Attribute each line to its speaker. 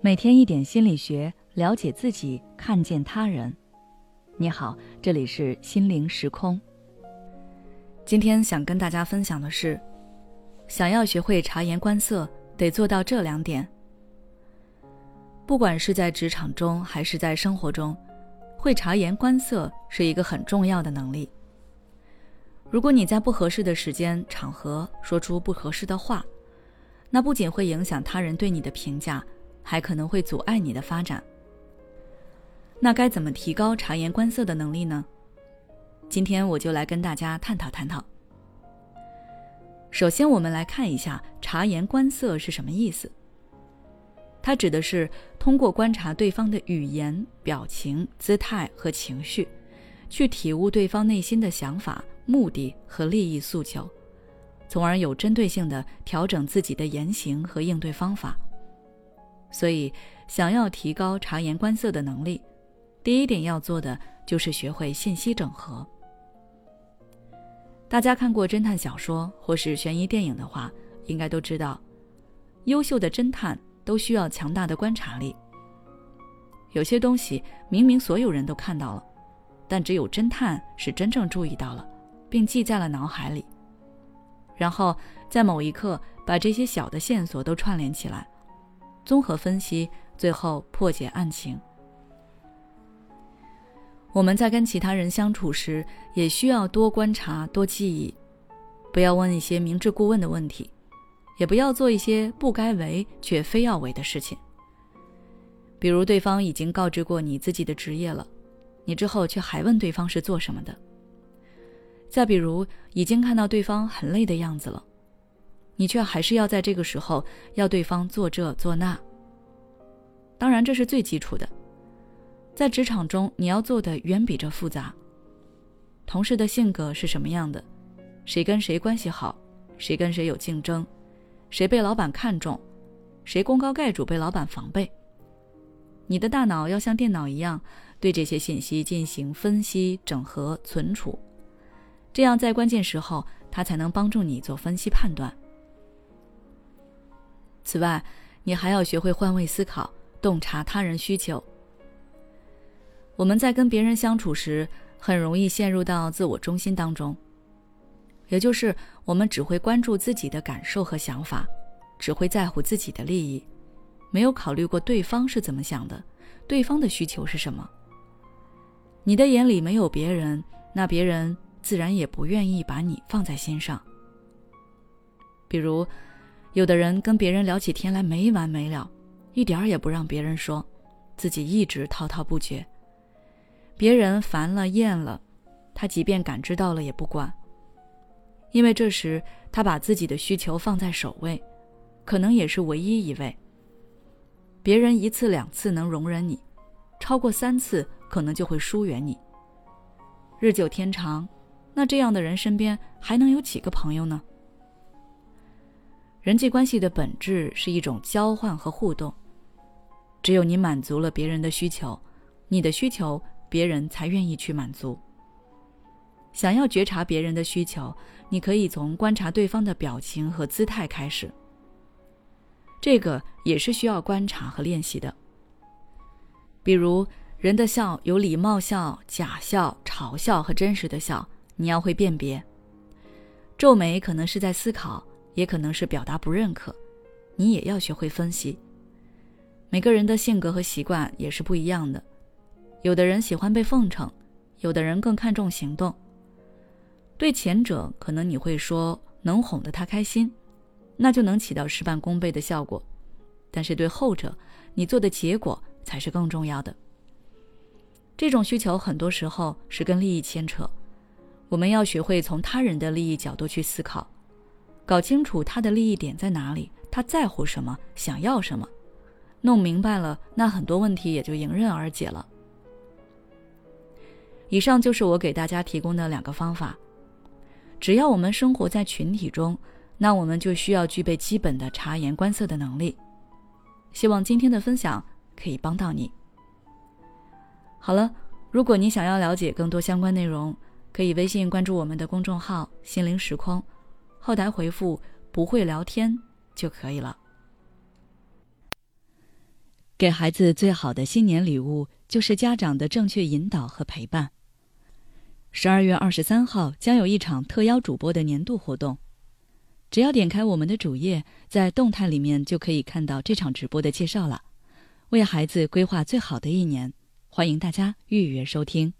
Speaker 1: 每天一点心理学，了解自己，看见他人。你好，这里是心灵时空。今天想跟大家分享的是，想要学会察言观色，得做到这两点。不管是在职场中还是在生活中，会察言观色是一个很重要的能力。如果你在不合适的时间场合说出不合适的话，那不仅会影响他人对你的评价。还可能会阻碍你的发展。那该怎么提高察言观色的能力呢？今天我就来跟大家探讨探讨。首先，我们来看一下察言观色是什么意思。它指的是通过观察对方的语言、表情、姿态和情绪，去体悟对方内心的想法、目的和利益诉求，从而有针对性的调整自己的言行和应对方法。所以，想要提高察言观色的能力，第一点要做的就是学会信息整合。大家看过侦探小说或是悬疑电影的话，应该都知道，优秀的侦探都需要强大的观察力。有些东西明明所有人都看到了，但只有侦探是真正注意到了，并记在了脑海里，然后在某一刻把这些小的线索都串联起来。综合分析，最后破解案情。我们在跟其他人相处时，也需要多观察、多记忆，不要问一些明知故问的问题，也不要做一些不该为却非要为的事情。比如，对方已经告知过你自己的职业了，你之后却还问对方是做什么的；再比如，已经看到对方很累的样子了。你却还是要在这个时候要对方做这做那。当然，这是最基础的。在职场中，你要做的远比这复杂。同事的性格是什么样的？谁跟谁关系好？谁跟谁有竞争？谁被老板看重？谁功高盖主被老板防备？你的大脑要像电脑一样，对这些信息进行分析、整合、存储，这样在关键时候，他才能帮助你做分析判断。此外，你还要学会换位思考，洞察他人需求。我们在跟别人相处时，很容易陷入到自我中心当中，也就是我们只会关注自己的感受和想法，只会在乎自己的利益，没有考虑过对方是怎么想的，对方的需求是什么。你的眼里没有别人，那别人自然也不愿意把你放在心上。比如。有的人跟别人聊起天来没完没了，一点儿也不让别人说，自己一直滔滔不绝。别人烦了厌了，他即便感知到了也不管，因为这时他把自己的需求放在首位，可能也是唯一一位。别人一次两次能容忍你，超过三次可能就会疏远你。日久天长，那这样的人身边还能有几个朋友呢？人际关系的本质是一种交换和互动，只有你满足了别人的需求，你的需求别人才愿意去满足。想要觉察别人的需求，你可以从观察对方的表情和姿态开始。这个也是需要观察和练习的。比如，人的笑有礼貌笑、假笑、嘲笑和真实的笑，你要会辨别。皱眉可能是在思考。也可能是表达不认可，你也要学会分析。每个人的性格和习惯也是不一样的，有的人喜欢被奉承，有的人更看重行动。对前者，可能你会说能哄得他开心，那就能起到事半功倍的效果；但是对后者，你做的结果才是更重要的。这种需求很多时候是跟利益牵扯，我们要学会从他人的利益角度去思考。搞清楚他的利益点在哪里，他在乎什么，想要什么，弄明白了，那很多问题也就迎刃而解了。以上就是我给大家提供的两个方法。只要我们生活在群体中，那我们就需要具备基本的察言观色的能力。希望今天的分享可以帮到你。好了，如果你想要了解更多相关内容，可以微信关注我们的公众号“心灵时空”。后台回复“不会聊天”就可以了。给孩子最好的新年礼物，就是家长的正确引导和陪伴。十二月二十三号将有一场特邀主播的年度活动，只要点开我们的主页，在动态里面就可以看到这场直播的介绍了。为孩子规划最好的一年，欢迎大家预约收听。